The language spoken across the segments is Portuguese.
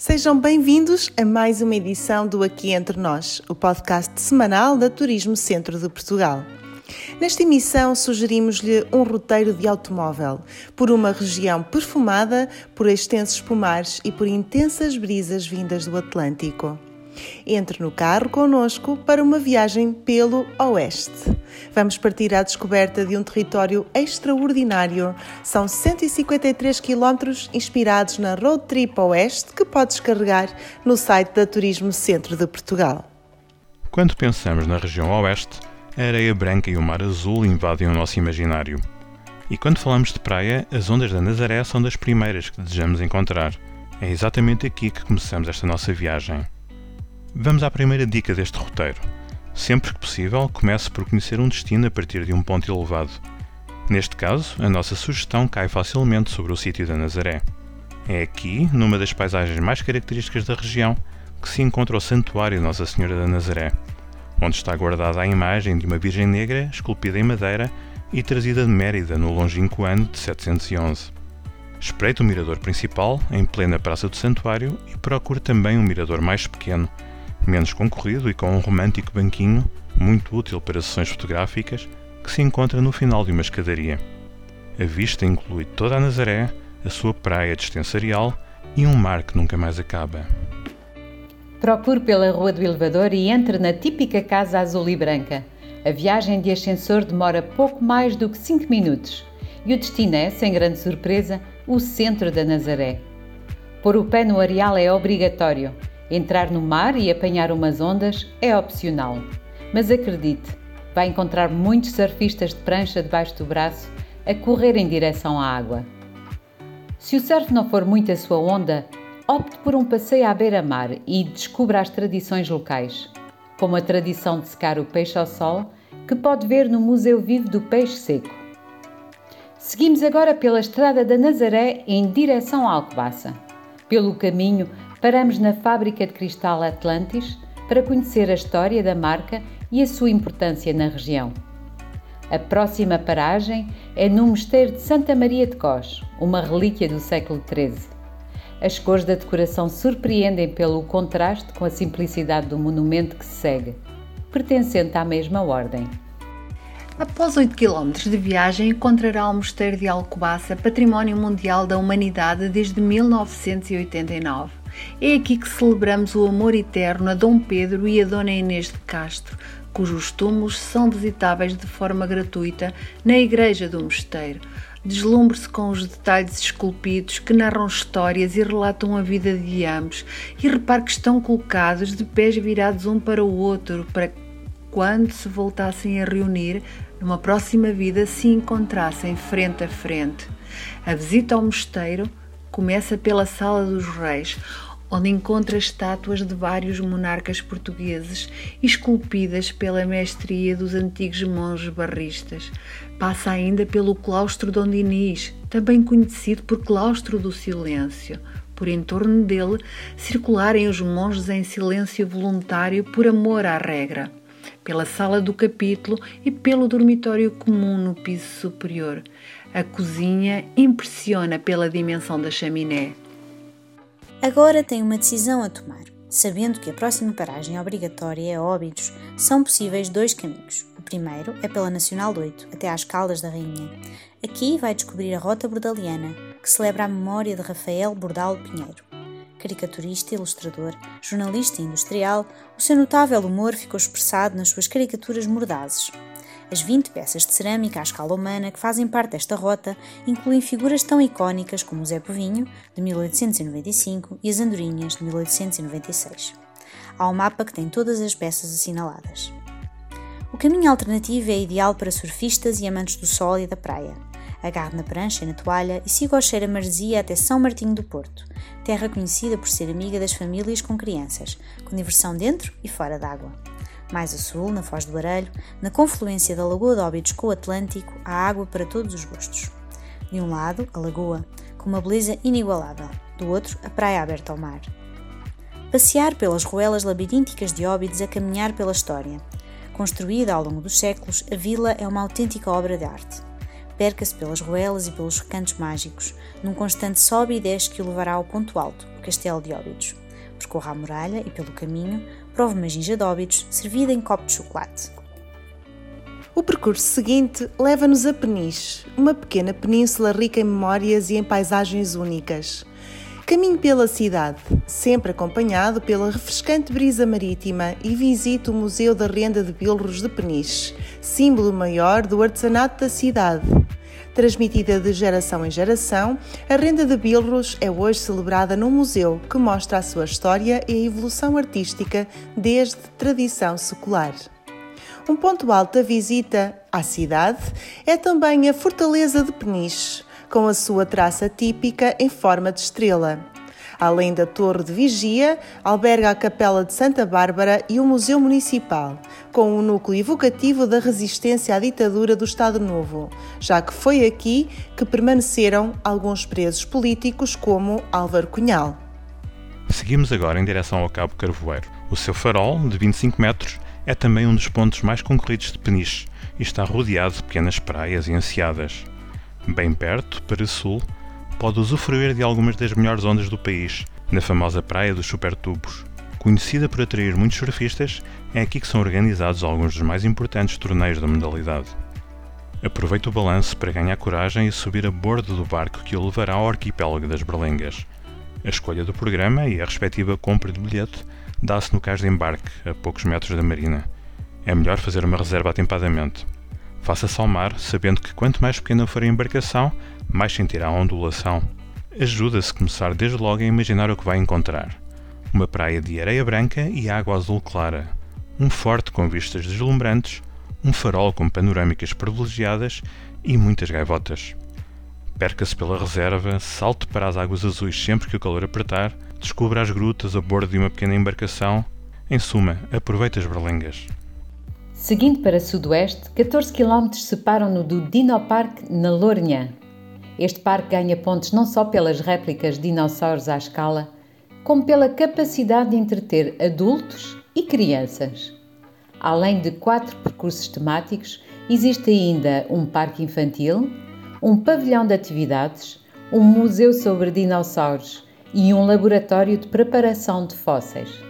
Sejam bem-vindos a mais uma edição do Aqui Entre Nós, o podcast semanal da Turismo Centro de Portugal. Nesta emissão, sugerimos-lhe um roteiro de automóvel por uma região perfumada por extensos pomares e por intensas brisas vindas do Atlântico. Entre no carro conosco para uma viagem pelo Oeste. Vamos partir à descoberta de um território extraordinário. São 153 quilómetros inspirados na Road Trip Oeste que pode descarregar no site da Turismo Centro de Portugal. Quando pensamos na região Oeste, a areia branca e o mar azul invadem o nosso imaginário. E quando falamos de praia, as ondas da Nazaré são das primeiras que desejamos encontrar. É exatamente aqui que começamos esta nossa viagem. Vamos à primeira dica deste roteiro. Sempre que possível, comece por conhecer um destino a partir de um ponto elevado. Neste caso, a nossa sugestão cai facilmente sobre o sítio da Nazaré. É aqui, numa das paisagens mais características da região, que se encontra o Santuário Nossa Senhora da Nazaré, onde está guardada a imagem de uma Virgem Negra esculpida em madeira e trazida de Mérida no longínquo ano de 711. Espreite o mirador principal, em plena Praça do Santuário, e procure também um mirador mais pequeno, menos concorrido e com um romântico banquinho, muito útil para sessões fotográficas, que se encontra no final de uma escadaria. A vista inclui toda a Nazaré, a sua praia de extensarial e um mar que nunca mais acaba. Procure pela Rua do Elevador e entre na típica casa azul e branca. A viagem de ascensor demora pouco mais do que 5 minutos e o destino é, sem grande surpresa, o centro da Nazaré. Pôr o pé no areal é obrigatório Entrar no mar e apanhar umas ondas é opcional. Mas acredite, vai encontrar muitos surfistas de prancha debaixo do braço a correr em direção à água. Se o surf não for muito a sua onda, opte por um passeio à beira-mar e descubra as tradições locais, como a tradição de secar o peixe ao sol, que pode ver no Museu Vivo do Peixe Seco. Seguimos agora pela Estrada da Nazaré em direção à Alcobaça. Pelo caminho, paramos na fábrica de cristal Atlantis para conhecer a história da marca e a sua importância na região. A próxima paragem é no Mosteiro de Santa Maria de Cós, uma relíquia do século XIII. As cores da decoração surpreendem pelo contraste com a simplicidade do monumento que se segue, pertencente à mesma ordem. Após 8 km de viagem, encontrará o Mosteiro de Alcobaça, Património Mundial da Humanidade desde 1989. É aqui que celebramos o amor eterno a Dom Pedro e a Dona Inês de Castro, cujos túmulos são visitáveis de forma gratuita na Igreja do Mosteiro. Deslumbre-se com os detalhes esculpidos que narram histórias e relatam a vida de ambos, e repare que estão colocados de pés virados um para o outro, para quando se voltassem a reunir, numa próxima vida se encontrassem frente a frente. A visita ao mosteiro começa pela Sala dos Reis, onde encontra estátuas de vários monarcas portugueses esculpidas pela mestria dos antigos monges barristas. Passa ainda pelo claustro Dom Dinis, também conhecido por claustro do silêncio. Por em torno dele circularem os monges em silêncio voluntário por amor à regra. Pela sala do capítulo e pelo dormitório comum no piso superior. A cozinha impressiona pela dimensão da chaminé. Agora tem uma decisão a tomar. Sabendo que a próxima paragem obrigatória é Óbidos, são possíveis dois caminhos. O primeiro é pela Nacional 8, até às Caldas da Rainha. Aqui vai descobrir a Rota Bordaliana, que celebra a memória de Rafael Bordal Pinheiro. Caricaturista, ilustrador, jornalista e industrial, o seu notável humor ficou expressado nas suas caricaturas mordazes, as 20 peças de cerâmica à escala humana que fazem parte desta rota incluem figuras tão icónicas como o Zé Povinho, de 1895, e as Andorinhas, de 1896. Há um mapa que tem todas as peças assinaladas. O caminho alternativo é ideal para surfistas e amantes do sol e da praia. Agarre na prancha e na toalha e siga o cheiro a maresia até São Martinho do Porto, terra conhecida por ser amiga das famílias com crianças, com diversão dentro e fora d'água. Mais a sul, na Foz do Barelho, na confluência da Lagoa de Óbidos com o Atlântico, há água para todos os gostos. De um lado, a lagoa, com uma beleza inigualável, do outro, a praia aberta ao mar. Passear pelas ruelas labirínticas de Óbidos a caminhar pela história. Construída ao longo dos séculos, a vila é uma autêntica obra de arte. Perca-se pelas ruelas e pelos recantos mágicos, num constante sobe e desce que o levará ao ponto alto, o Castelo de Óbidos. Percorra a muralha e, pelo caminho, prove uma ginja de Óbidos servida em copo de chocolate. O percurso seguinte leva-nos a Peniche, uma pequena península rica em memórias e em paisagens únicas. Caminho pela cidade, sempre acompanhado pela refrescante brisa marítima e visito o Museu da Renda de Bilros de Peniche, símbolo maior do artesanato da cidade. Transmitida de geração em geração, a renda de Bilros é hoje celebrada num museu que mostra a sua história e a evolução artística desde tradição secular. Um ponto alto da visita à cidade é também a Fortaleza de Peniche, com a sua traça típica em forma de estrela. Além da Torre de Vigia, alberga a Capela de Santa Bárbara e o Museu Municipal, com um núcleo evocativo da resistência à ditadura do Estado Novo, já que foi aqui que permaneceram alguns presos políticos como Álvaro Cunhal. Seguimos agora em direção ao Cabo Carvoeiro. O seu farol, de 25 metros, é também um dos pontos mais concorridos de Peniche e está rodeado de pequenas praias e enseadas. Bem perto, para sul, pode usufruir de algumas das melhores ondas do país, na famosa Praia dos Supertubos. Conhecida por atrair muitos surfistas, é aqui que são organizados alguns dos mais importantes torneios da modalidade. Aproveite o balanço para ganhar coragem e subir a bordo do barco que o levará ao arquipélago das Berlengas. A escolha do programa e a respectiva compra de bilhete dá-se no cais de embarque, a poucos metros da marina. É melhor fazer uma reserva atempadamente. Faça-se ao mar, sabendo que quanto mais pequena for a embarcação, mais sentirá a ondulação. Ajuda-se a começar desde logo a imaginar o que vai encontrar. Uma praia de areia branca e água azul clara, um forte com vistas deslumbrantes, um farol com panorâmicas privilegiadas e muitas gaivotas. Perca-se pela reserva, salte para as águas azuis sempre que o calor apertar, descubra as grutas a bordo de uma pequena embarcação. Em suma, aproveite as berlengas. Seguindo para sudoeste, 14 km separam-no do Dino Park na Lourinhã. Este parque ganha pontos não só pelas réplicas de dinossauros à escala, como pela capacidade de entreter adultos e crianças. Além de quatro percursos temáticos, existe ainda um parque infantil, um pavilhão de atividades, um museu sobre dinossauros e um laboratório de preparação de fósseis.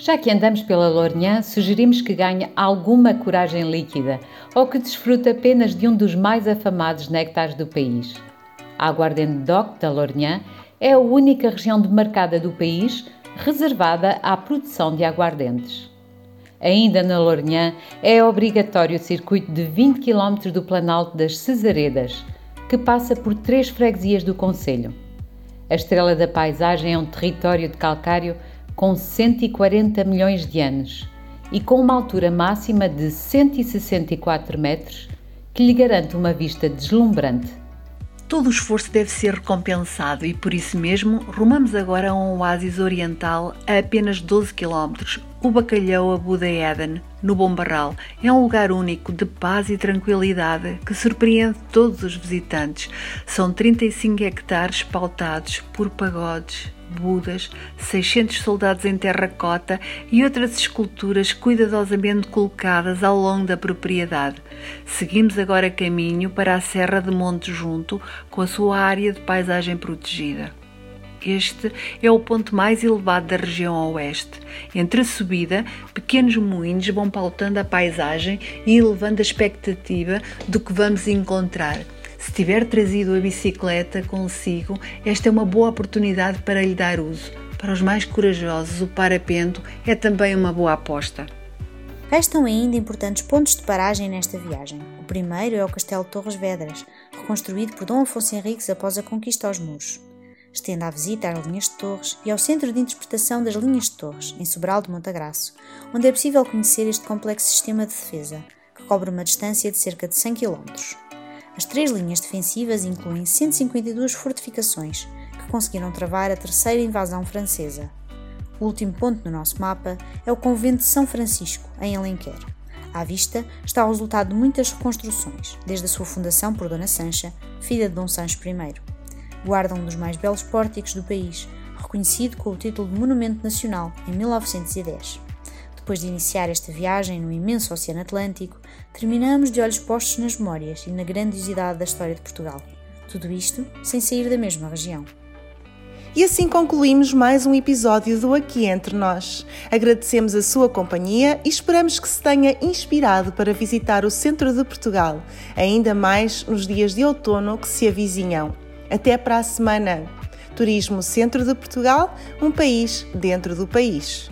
Já que andamos pela Lourinhã, sugerimos que ganhe alguma coragem líquida ou que desfrute apenas de um dos mais afamados néctares do país. A Aguardente DOC da Lourinhã é a única região demarcada do país reservada à produção de aguardentes. Ainda na Lourinhã, é obrigatório o circuito de 20 km do Planalto das Cesaredas, que passa por três freguesias do Conselho. A estrela da paisagem é um território de calcário com 140 milhões de anos e com uma altura máxima de 164 metros, que lhe garante uma vista deslumbrante. Todo o esforço deve ser recompensado e por isso mesmo rumamos agora a um oásis oriental a apenas 12 km, o Bacalhau Abu Eden, no Bom Barral. É um lugar único de paz e tranquilidade que surpreende todos os visitantes. São 35 hectares pautados por pagodes, Budas, 600 soldados em terracota e outras esculturas cuidadosamente colocadas ao longo da propriedade. Seguimos agora caminho para a Serra de Monte Junto, com a sua área de paisagem protegida. Este é o ponto mais elevado da região oeste. Entre a subida, pequenos moinhos vão pautando a paisagem e elevando a expectativa do que vamos encontrar. Se tiver trazido a bicicleta consigo, esta é uma boa oportunidade para lhe dar uso. Para os mais corajosos, o parapento é também uma boa aposta. Restam ainda importantes pontos de paragem nesta viagem. O primeiro é o Castelo de Torres Vedras, reconstruído por Dom Afonso Henriques após a conquista aos muros. Estenda a visita às linhas de torres e ao Centro de Interpretação das Linhas de Torres, em Sobral de Montagraço, onde é possível conhecer este complexo sistema de defesa, que cobre uma distância de cerca de 100 km. As três linhas defensivas incluem 152 fortificações, que conseguiram travar a terceira invasão francesa. O último ponto no nosso mapa é o Convento de São Francisco, em Alenquer. À vista está o resultado de muitas reconstruções, desde a sua fundação por Dona Sancha, filha de Dom Sancho I. Guarda um dos mais belos pórticos do país, reconhecido com o título de Monumento Nacional em 1910. Depois de iniciar esta viagem no imenso Oceano Atlântico, terminamos de olhos postos nas memórias e na grandiosidade da história de Portugal. Tudo isto sem sair da mesma região. E assim concluímos mais um episódio do Aqui Entre Nós. Agradecemos a sua companhia e esperamos que se tenha inspirado para visitar o centro de Portugal, ainda mais nos dias de outono que se avizinham. Até para a semana! Turismo Centro de Portugal, um país dentro do país.